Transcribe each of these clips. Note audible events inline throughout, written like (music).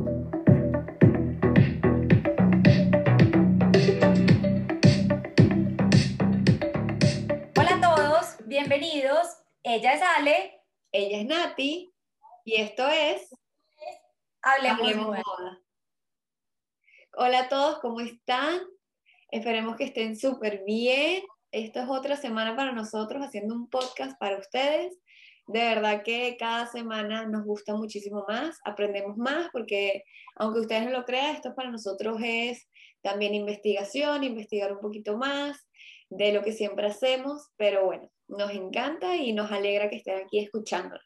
Hola a todos, bienvenidos. Ella es Ale. Ella es Nati y esto es Hablemos, Hablemos Moda. Moda. Hola a todos, ¿cómo están? Esperemos que estén súper bien. Esta es otra semana para nosotros haciendo un podcast para ustedes. De verdad que cada semana nos gusta muchísimo más, aprendemos más, porque aunque ustedes no lo crean, esto para nosotros es también investigación, investigar un poquito más de lo que siempre hacemos, pero bueno, nos encanta y nos alegra que estén aquí escuchándonos.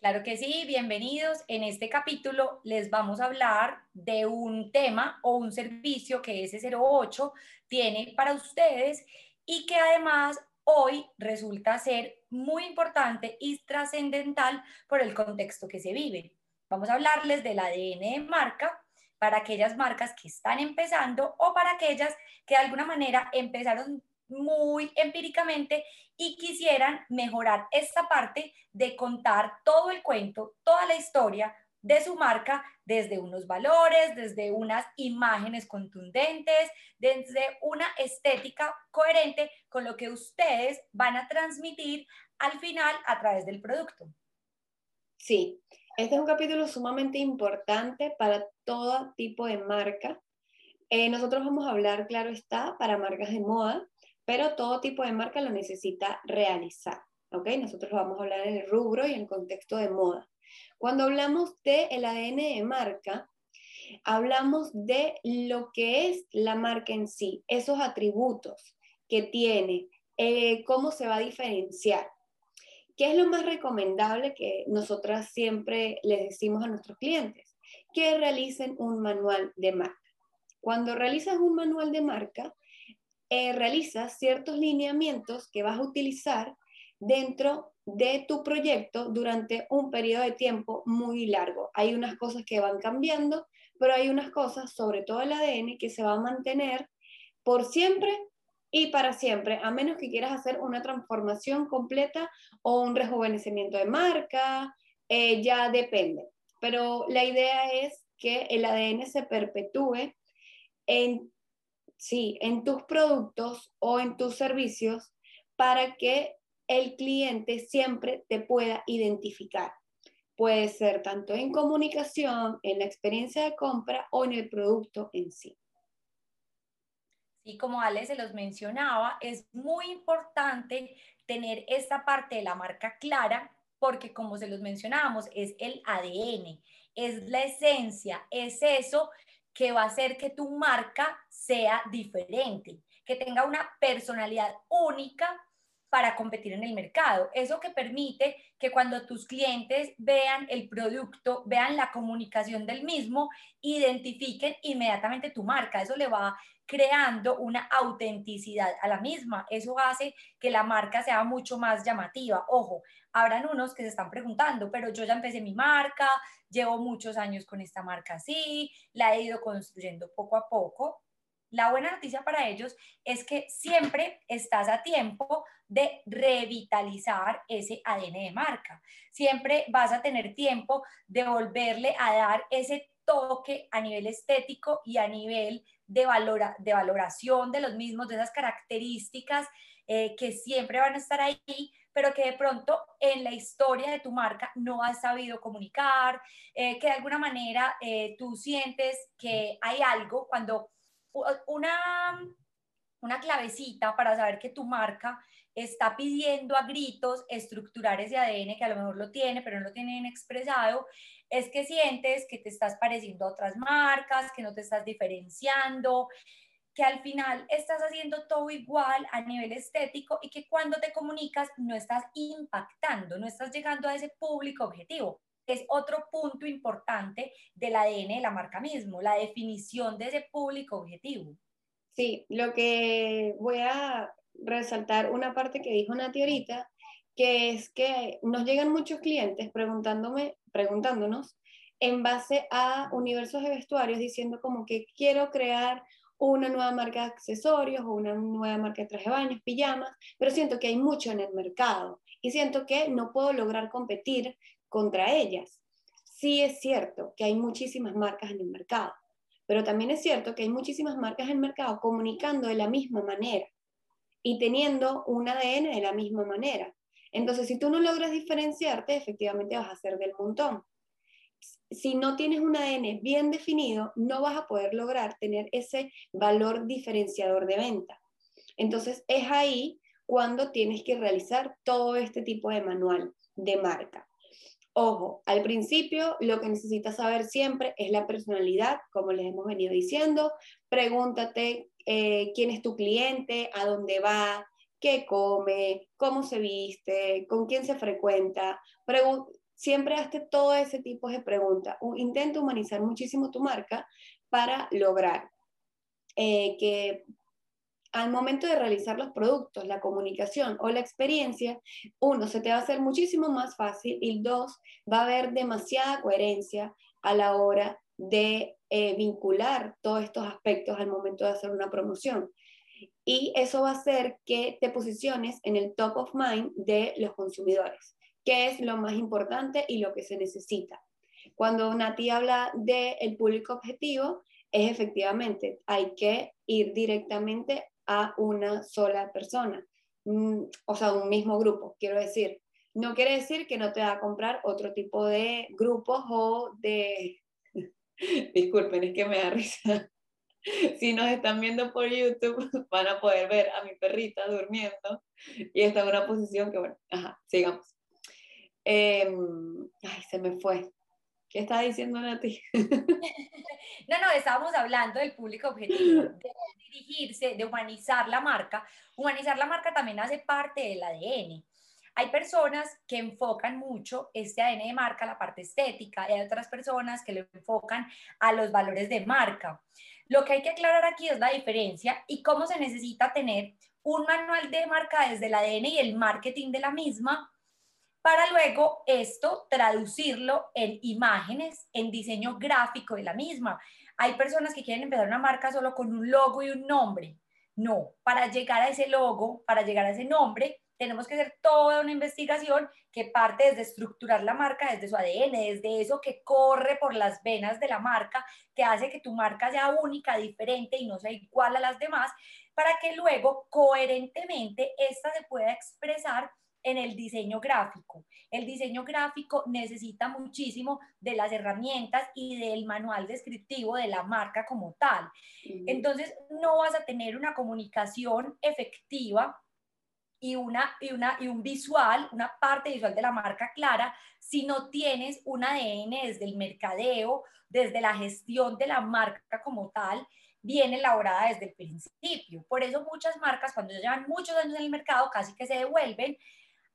Claro que sí, bienvenidos. En este capítulo les vamos a hablar de un tema o un servicio que S08 tiene para ustedes y que además hoy resulta ser muy importante y trascendental por el contexto que se vive. Vamos a hablarles del ADN de marca para aquellas marcas que están empezando o para aquellas que de alguna manera empezaron muy empíricamente y quisieran mejorar esta parte de contar todo el cuento, toda la historia de su marca desde unos valores, desde unas imágenes contundentes, desde una estética coherente con lo que ustedes van a transmitir al final a través del producto. Sí, este es un capítulo sumamente importante para todo tipo de marca. Eh, nosotros vamos a hablar, claro está, para marcas de moda, pero todo tipo de marca lo necesita realizar. ¿ok? Nosotros vamos a hablar en el rubro y en el contexto de moda. Cuando hablamos del el ADN de marca, hablamos de lo que es la marca en sí, esos atributos que tiene, eh, cómo se va a diferenciar. ¿Qué es lo más recomendable que nosotras siempre les decimos a nuestros clientes? Que realicen un manual de marca. Cuando realizas un manual de marca, eh, realizas ciertos lineamientos que vas a utilizar dentro de tu proyecto durante un periodo de tiempo muy largo. Hay unas cosas que van cambiando, pero hay unas cosas, sobre todo el ADN, que se va a mantener por siempre y para siempre, a menos que quieras hacer una transformación completa o un rejuvenecimiento de marca, eh, ya depende. Pero la idea es que el ADN se perpetúe en, sí, en tus productos o en tus servicios para que el cliente siempre te pueda identificar. Puede ser tanto en comunicación, en la experiencia de compra o en el producto en sí. Y como Ale se los mencionaba, es muy importante tener esta parte de la marca clara porque como se los mencionábamos, es el ADN, es la esencia, es eso que va a hacer que tu marca sea diferente, que tenga una personalidad única para competir en el mercado. Eso que permite que cuando tus clientes vean el producto, vean la comunicación del mismo, identifiquen inmediatamente tu marca. Eso le va creando una autenticidad a la misma. Eso hace que la marca sea mucho más llamativa. Ojo, habrán unos que se están preguntando, pero yo ya empecé mi marca, llevo muchos años con esta marca así, la he ido construyendo poco a poco. La buena noticia para ellos es que siempre estás a tiempo de revitalizar ese ADN de marca. Siempre vas a tener tiempo de volverle a dar ese toque a nivel estético y a nivel de, valora, de valoración de los mismos, de esas características eh, que siempre van a estar ahí, pero que de pronto en la historia de tu marca no has sabido comunicar, eh, que de alguna manera eh, tú sientes que hay algo cuando una, una clavecita para saber que tu marca está pidiendo a gritos estructurar ese ADN que a lo mejor lo tiene, pero no lo tienen expresado, es que sientes que te estás pareciendo a otras marcas, que no te estás diferenciando, que al final estás haciendo todo igual a nivel estético y que cuando te comunicas no estás impactando, no estás llegando a ese público objetivo. Es otro punto importante del ADN de la marca mismo, la definición de ese público objetivo. Sí, lo que voy a resaltar una parte que dijo Nati ahorita, que es que nos llegan muchos clientes preguntándome, preguntándonos en base a universos de vestuarios, diciendo como que quiero crear una nueva marca de accesorios o una nueva marca de traje de baños, pijamas, pero siento que hay mucho en el mercado y siento que no puedo lograr competir contra ellas. sí es cierto que hay muchísimas marcas en el mercado, pero también es cierto que hay muchísimas marcas en el mercado comunicando de la misma manera y teniendo un ADN de la misma manera. Entonces, si tú no logras diferenciarte, efectivamente vas a ser del montón. Si no tienes un ADN bien definido, no vas a poder lograr tener ese valor diferenciador de venta. Entonces, es ahí cuando tienes que realizar todo este tipo de manual de marca. Ojo, al principio lo que necesitas saber siempre es la personalidad, como les hemos venido diciendo. Pregúntate eh, quién es tu cliente, a dónde va, qué come, cómo se viste, con quién se frecuenta. siempre hazte todo ese tipo de preguntas. Intenta humanizar muchísimo tu marca para lograr eh, que al momento de realizar los productos, la comunicación o la experiencia, uno, se te va a hacer muchísimo más fácil y dos, va a haber demasiada coherencia a la hora de eh, vincular todos estos aspectos al momento de hacer una promoción. Y eso va a hacer que te posiciones en el top of mind de los consumidores, que es lo más importante y lo que se necesita. Cuando Nati habla del el público objetivo, es efectivamente, hay que ir directamente a una sola persona, mm, o sea, un mismo grupo, quiero decir. No quiere decir que no te va a comprar otro tipo de grupos o de... (laughs) Disculpen, es que me da risa. (laughs) Si nos están viendo por YouTube, (laughs) van a poder ver a mi perrita durmiendo y está en una posición que, bueno, ajá, sigamos. Em, ay, se me fue. ¿Qué está diciendo Nati? (laughs) no, no, estábamos hablando del público objetivo, de dirigirse, de humanizar la marca. Humanizar la marca también hace parte del ADN. Hay personas que enfocan mucho este ADN de marca, la parte estética, y hay otras personas que lo enfocan a los valores de marca. Lo que hay que aclarar aquí es la diferencia y cómo se necesita tener un manual de marca desde el ADN y el marketing de la misma para luego esto traducirlo en imágenes, en diseño gráfico de la misma. Hay personas que quieren empezar una marca solo con un logo y un nombre. No, para llegar a ese logo, para llegar a ese nombre, tenemos que hacer toda una investigación que parte desde estructurar la marca, desde su ADN, desde eso que corre por las venas de la marca, que hace que tu marca sea única, diferente y no sea igual a las demás, para que luego coherentemente esta se pueda expresar en el diseño gráfico. El diseño gráfico necesita muchísimo de las herramientas y del manual descriptivo de la marca como tal. Entonces, no vas a tener una comunicación efectiva y, una, y, una, y un visual, una parte visual de la marca clara, si no tienes un ADN desde el mercadeo, desde la gestión de la marca como tal, bien elaborada desde el principio. Por eso muchas marcas, cuando llevan muchos años en el mercado, casi que se devuelven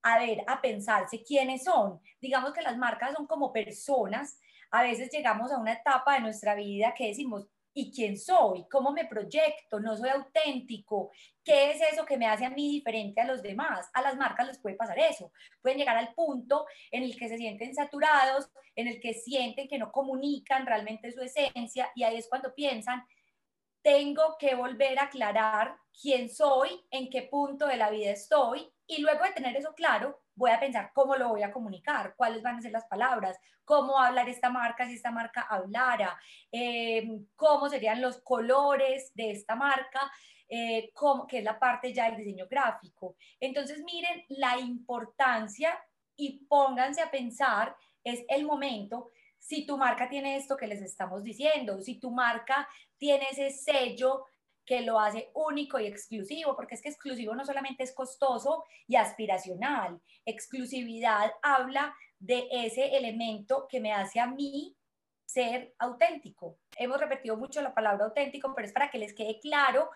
a ver, a pensarse quiénes son. Digamos que las marcas son como personas. A veces llegamos a una etapa de nuestra vida que decimos, ¿y quién soy? ¿Cómo me proyecto? ¿No soy auténtico? ¿Qué es eso que me hace a mí diferente a los demás? A las marcas les puede pasar eso. Pueden llegar al punto en el que se sienten saturados, en el que sienten que no comunican realmente su esencia y ahí es cuando piensan, tengo que volver a aclarar quién soy, en qué punto de la vida estoy y luego de tener eso claro, voy a pensar cómo lo voy a comunicar, cuáles van a ser las palabras, cómo hablar esta marca si esta marca hablara, eh, cómo serían los colores de esta marca, eh, cómo, que es la parte ya del diseño gráfico. Entonces miren la importancia y pónganse a pensar, es el momento si tu marca tiene esto que les estamos diciendo, si tu marca tiene ese sello que lo hace único y exclusivo, porque es que exclusivo no solamente es costoso y aspiracional, exclusividad habla de ese elemento que me hace a mí ser auténtico. Hemos repetido mucho la palabra auténtico, pero es para que les quede claro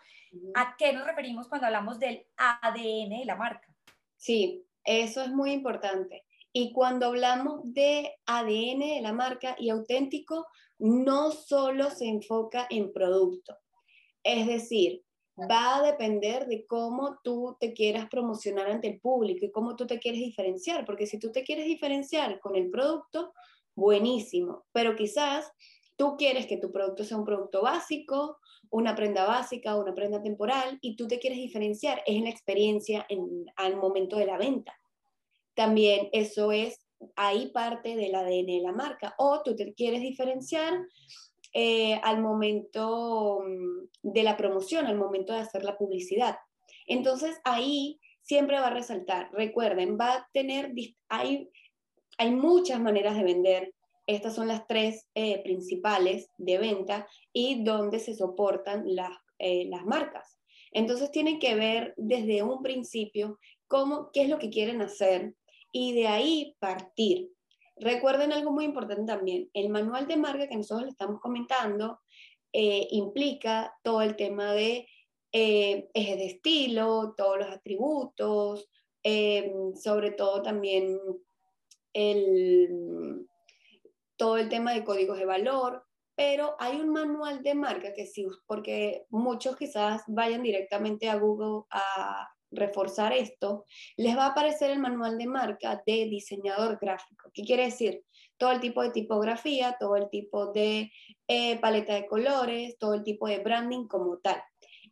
a qué nos referimos cuando hablamos del ADN de la marca. Sí, eso es muy importante. Y cuando hablamos de ADN de la marca y auténtico, no solo se enfoca en producto, es decir, va a depender de cómo tú te quieras promocionar ante el público y cómo tú te quieres diferenciar, porque si tú te quieres diferenciar con el producto, buenísimo, pero quizás tú quieres que tu producto sea un producto básico, una prenda básica, una prenda temporal, y tú te quieres diferenciar, es en la experiencia en, al momento de la venta. También eso es ahí parte del ADN de la marca. O tú te quieres diferenciar eh, al momento mm, de la promoción, al momento de hacer la publicidad. Entonces ahí siempre va a resaltar. Recuerden, va a tener, hay, hay muchas maneras de vender. Estas son las tres eh, principales de venta y donde se soportan las, eh, las marcas. Entonces tienen que ver desde un principio cómo, qué es lo que quieren hacer y de ahí partir. Recuerden algo muy importante también, el manual de marca que nosotros le estamos comentando eh, implica todo el tema de eh, ejes de estilo, todos los atributos, eh, sobre todo también el, todo el tema de códigos de valor, pero hay un manual de marca que sí, porque muchos quizás vayan directamente a Google a reforzar esto, les va a aparecer el manual de marca de diseñador gráfico. ¿Qué quiere decir? Todo el tipo de tipografía, todo el tipo de eh, paleta de colores, todo el tipo de branding como tal.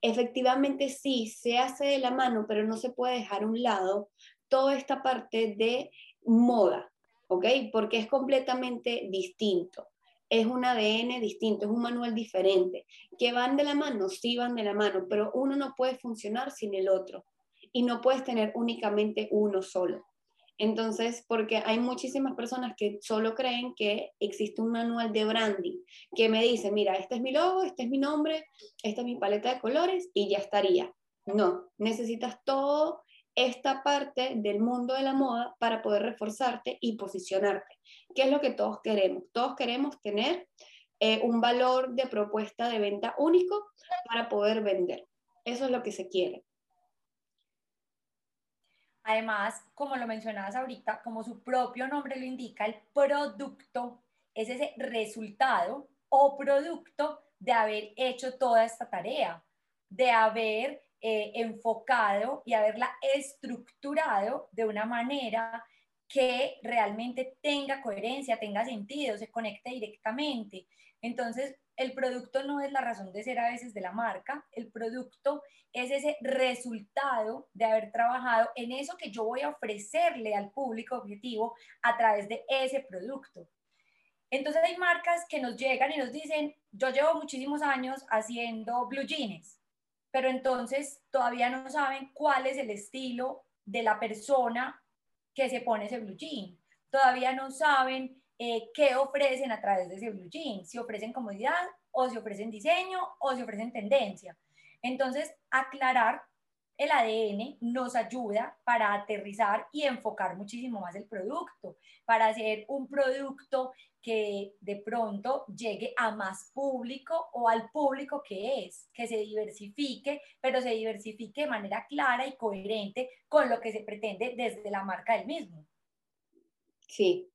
Efectivamente sí, se hace de la mano, pero no se puede dejar a un lado toda esta parte de moda, ¿ok? Porque es completamente distinto es un ADN distinto, es un manual diferente. ¿Que van de la mano? Sí van de la mano, pero uno no puede funcionar sin el otro y no puedes tener únicamente uno solo. Entonces, porque hay muchísimas personas que solo creen que existe un manual de branding que me dice, mira, este es mi logo, este es mi nombre, esta es mi paleta de colores y ya estaría. No, necesitas todo esta parte del mundo de la moda para poder reforzarte y posicionarte. ¿Qué es lo que todos queremos? Todos queremos tener eh, un valor de propuesta de venta único para poder vender. Eso es lo que se quiere. Además, como lo mencionabas ahorita, como su propio nombre lo indica, el producto es ese resultado o producto de haber hecho toda esta tarea, de haber eh, enfocado y haberla estructurado de una manera que realmente tenga coherencia, tenga sentido, se conecte directamente. Entonces, el producto no es la razón de ser a veces de la marca, el producto es ese resultado de haber trabajado en eso que yo voy a ofrecerle al público objetivo a través de ese producto. Entonces hay marcas que nos llegan y nos dicen, yo llevo muchísimos años haciendo blue jeans, pero entonces todavía no saben cuál es el estilo de la persona que se pone ese blue jean. Todavía no saben eh, qué ofrecen a través de ese blue si ofrecen comodidad o si ofrecen diseño o si ofrecen tendencia. Entonces, aclarar el ADN nos ayuda para aterrizar y enfocar muchísimo más el producto, para hacer un producto que de pronto llegue a más público o al público que es, que se diversifique, pero se diversifique de manera clara y coherente con lo que se pretende desde la marca del mismo. Sí,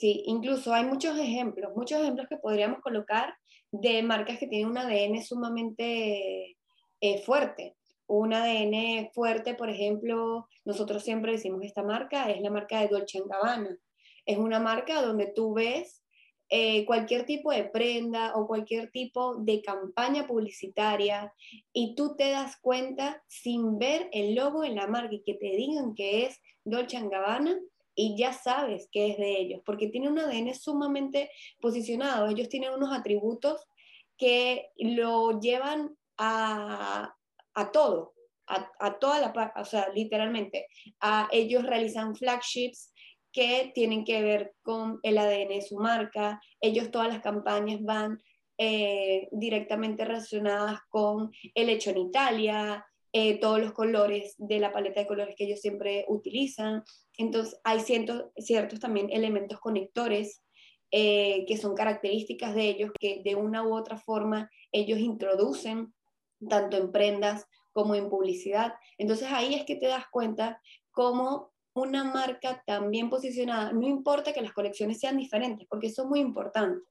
sí, incluso hay muchos ejemplos, muchos ejemplos que podríamos colocar de marcas que tienen un ADN sumamente eh, fuerte. Un ADN fuerte, por ejemplo, nosotros siempre decimos esta marca es la marca de Dolce Gabbana. Es una marca donde tú ves eh, cualquier tipo de prenda o cualquier tipo de campaña publicitaria y tú te das cuenta sin ver el logo en la marca y que te digan que es Dolce Gabbana y ya sabes que es de ellos, porque tiene un ADN sumamente posicionado. Ellos tienen unos atributos que lo llevan a, a todo, a, toda la o sea, literalmente. A, ellos realizan flagships que tienen que ver con el ADN de su marca. Ellos todas las campañas van eh, directamente relacionadas con el hecho en Italia, eh, todos los colores de la paleta de colores que ellos siempre utilizan. Entonces, hay ciertos también elementos conectores eh, que son características de ellos que de una u otra forma ellos introducen tanto en prendas como en publicidad. Entonces ahí es que te das cuenta cómo una marca tan bien posicionada, no importa que las colecciones sean diferentes, porque eso es muy importante.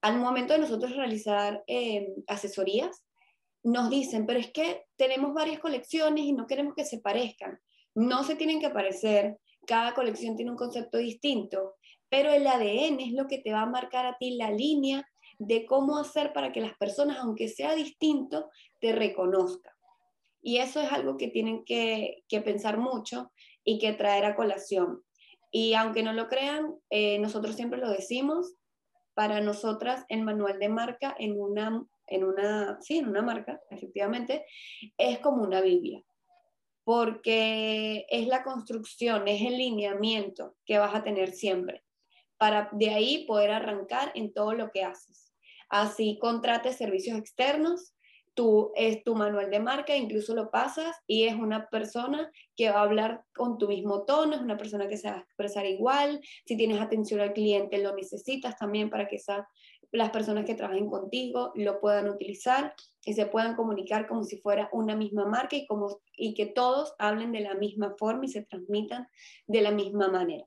Al momento de nosotros realizar eh, asesorías, nos dicen, pero es que tenemos varias colecciones y no queremos que se parezcan. No se tienen que parecer, cada colección tiene un concepto distinto, pero el ADN es lo que te va a marcar a ti la línea de cómo hacer para que las personas, aunque sea distinto, te reconozcan. Y eso es algo que tienen que, pensar mucho y que traer a colación. Y aunque no lo crean, eh, nosotros siempre lo decimos, para nosotras el manual de marca en una, en una, sí, en una marca, efectivamente, es como una Biblia, porque es la construcción, es el lineamiento que vas a tener siempre, para de ahí poder arrancar en todo lo que haces. Así contrates servicios externos, tú, es tu manual de marca, incluso lo pasas y es una persona que va a hablar con tu mismo tono, es una persona que se va a expresar igual, si tienes atención al cliente lo necesitas también para que las personas que trabajen contigo lo puedan utilizar y se puedan comunicar como si fuera una misma marca y, como, y que todos hablen de la misma forma y se transmitan de la misma manera.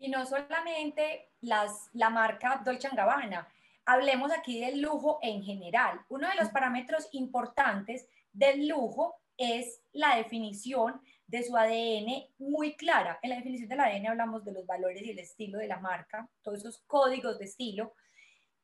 Y no solamente las, la marca Dolce Gabbana, Hablemos aquí del lujo en general. Uno de los parámetros importantes del lujo es la definición de su ADN muy clara. En la definición del ADN hablamos de los valores y el estilo de la marca, todos esos códigos de estilo.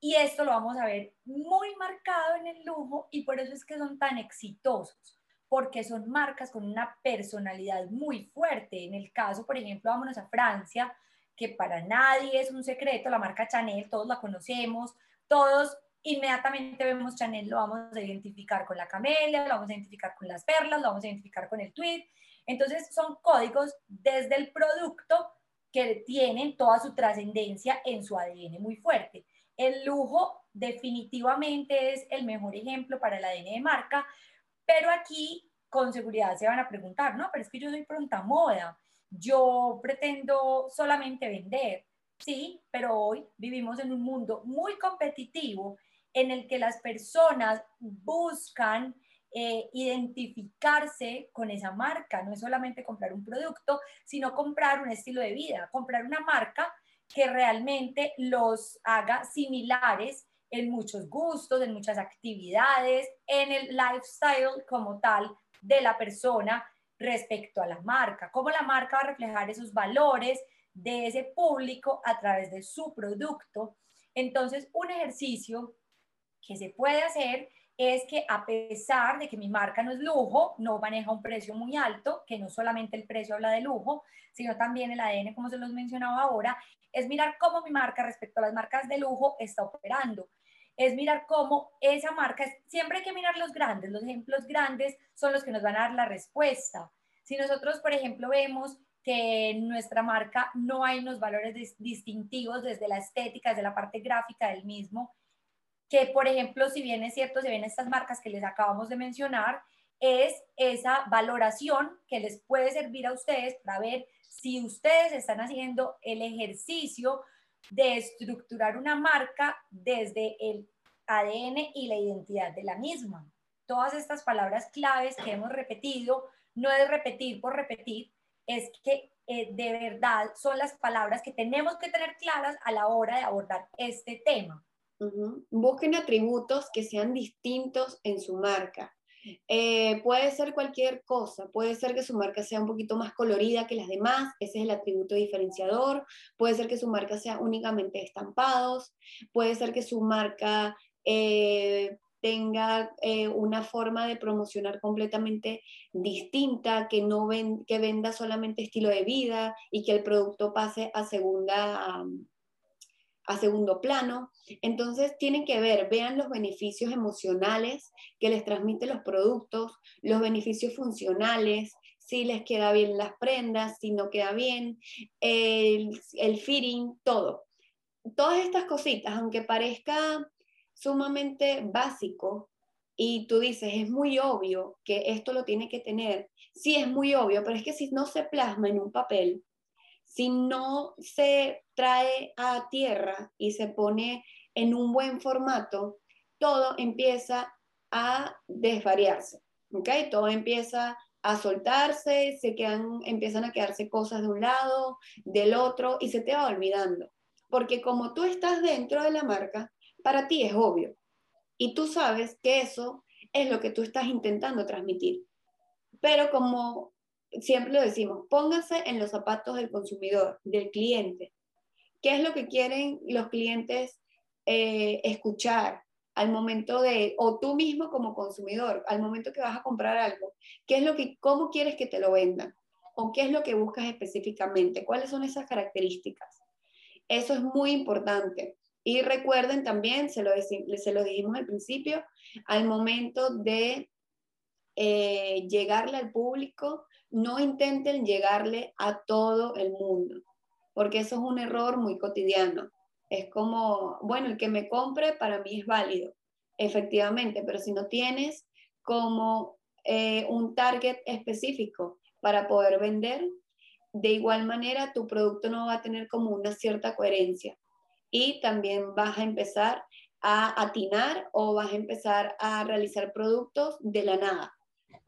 Y esto lo vamos a ver muy marcado en el lujo y por eso es que son tan exitosos, porque son marcas con una personalidad muy fuerte. En el caso, por ejemplo, vámonos a Francia, que para nadie es un secreto, la marca Chanel, todos la conocemos, todos inmediatamente vemos Chanel, lo vamos a identificar con la camelia, lo vamos a identificar con las perlas, lo vamos a identificar con el tweed. Entonces son códigos desde el producto que tienen toda su trascendencia en su ADN muy fuerte. El lujo definitivamente es el mejor ejemplo para el ADN de marca, pero aquí con seguridad se van a preguntar, no, pero es que yo soy pronta moda, yo pretendo solamente vender. Sí, pero hoy vivimos en un mundo muy competitivo en el que las personas buscan eh, identificarse con esa marca. No es solamente comprar un producto, sino comprar un estilo de vida, comprar una marca que realmente los haga similares en muchos gustos, en muchas actividades, en el lifestyle como tal de la persona respecto a la marca, cómo la marca va a reflejar esos valores, de ese público a través de su producto. Entonces, un ejercicio que se puede hacer es que a pesar de que mi marca no es lujo, no maneja un precio muy alto, que no solamente el precio habla de lujo, sino también el ADN, como se los mencionaba ahora, es mirar cómo mi marca respecto a las marcas de lujo está operando. Es mirar cómo esa marca, siempre hay que mirar los grandes, los ejemplos grandes son los que nos van a dar la respuesta. Si nosotros, por ejemplo, vemos que en nuestra marca no hay unos valores distintivos desde la estética, desde la parte gráfica del mismo, que por ejemplo, si bien es cierto, se ven estas marcas que les acabamos de mencionar, es esa valoración que les puede servir a ustedes para ver si ustedes están haciendo el ejercicio de estructurar una marca desde el ADN y la identidad de la misma. Todas estas palabras claves que hemos repetido, no es repetir por repetir, es que eh, de verdad son las palabras que tenemos que tener claras a la hora de abordar este tema. Busquen atributos que sean distintos en su marca. Eh, puede ser cualquier cosa, puede ser que su marca sea un poquito más colorida que las demás, ese es el atributo diferenciador, puede ser que su marca sea únicamente estampados, puede ser que su marca eh, tenga eh, una forma de promocionar completamente distinta, que no ven, que venda solamente estilo de vida y que el producto pase a segunda a segundo plano. Entonces tienen que ver, vean los beneficios emocionales que les transmiten los productos, los beneficios funcionales, si les queda bien las prendas, si no queda bien, el, el fitting, todo. Todas estas cositas, aunque parezca sumamente básico y tú dices, es muy obvio que esto lo tiene que tener. Sí, es muy obvio, pero es que si no se plasma en un papel, si no se trae a tierra y se pone en un buen formato, todo empieza a desvariarse, ¿ok? Todo empieza a soltarse, se quedan, empiezan a quedarse cosas de un lado, del otro, y se te va olvidando. Porque como tú estás dentro de la marca, para ti es obvio. Y tú sabes que eso es lo que tú estás intentando transmitir. Pero como siempre lo decimos, póngase en los zapatos del consumidor, del cliente. ¿Qué es lo que quieren los clientes eh, escuchar al momento de, o tú mismo como consumidor, al momento que vas a comprar algo? ¿Qué es lo que, cómo quieres que te lo vendan? o qué es lo que buscas específicamente, cuáles son esas características. Eso es muy importante. Y recuerden también, se lo, se lo dijimos al principio, al momento de eh, llegarle al público, no intenten llegarle a todo el mundo, porque eso es un error muy cotidiano. Es como, bueno, el que me compre para mí es válido, efectivamente, pero si no tienes como eh, un target específico para poder vender, de igual manera tu producto no va a tener como una cierta coherencia y también vas a empezar a atinar o vas a empezar a realizar productos de la nada,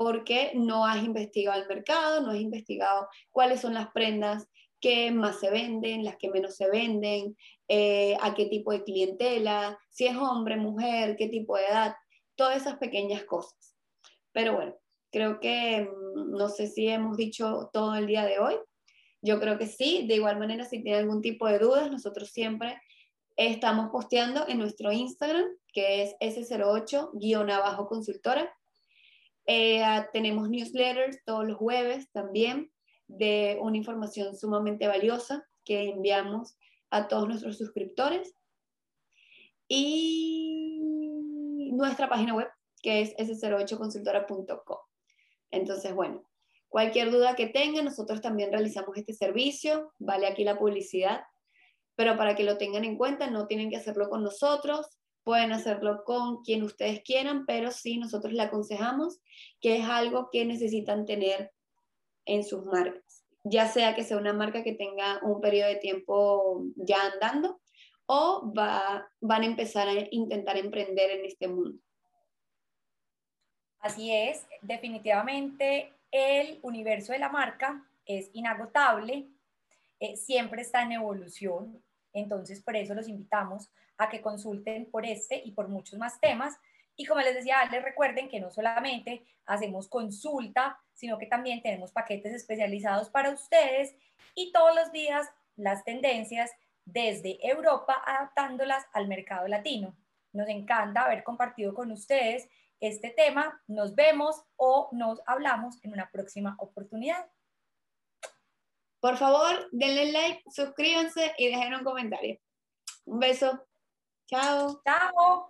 porque no has investigado el mercado, no has investigado cuáles son las prendas que más se venden, las que menos se venden, eh, a qué tipo de clientela, si es hombre, mujer, qué tipo de edad, todas esas pequeñas cosas. Pero bueno, creo que mm, no sé si hemos dicho todo el día de hoy. Yo creo que sí. De igual manera, si tiene algún tipo de dudas, nosotros siempre Estamos posteando en nuestro Instagram, que es S08-consultora. Eh, tenemos newsletters todos los jueves también de una información sumamente valiosa que enviamos a todos nuestros suscriptores. Y nuestra página web, que es s08consultora.com. Entonces, bueno, cualquier duda que tengan, nosotros también realizamos este servicio. Vale aquí la publicidad pero para que lo tengan en cuenta, no tienen que hacerlo con nosotros, pueden hacerlo con quien ustedes quieran, pero sí nosotros le aconsejamos que es algo que necesitan tener en sus marcas, ya sea que sea una marca que tenga un periodo de tiempo ya andando o va, van a empezar a intentar emprender en este mundo. Así es, definitivamente el universo de la marca es inagotable, eh, siempre está en evolución, entonces, por eso los invitamos a que consulten por este y por muchos más temas. Y como les decía, les recuerden que no solamente hacemos consulta, sino que también tenemos paquetes especializados para ustedes y todos los días las tendencias desde Europa adaptándolas al mercado latino. Nos encanta haber compartido con ustedes este tema. Nos vemos o nos hablamos en una próxima oportunidad. Por favor, denle like, suscríbanse y dejen un comentario. Un beso. Chao. Chao.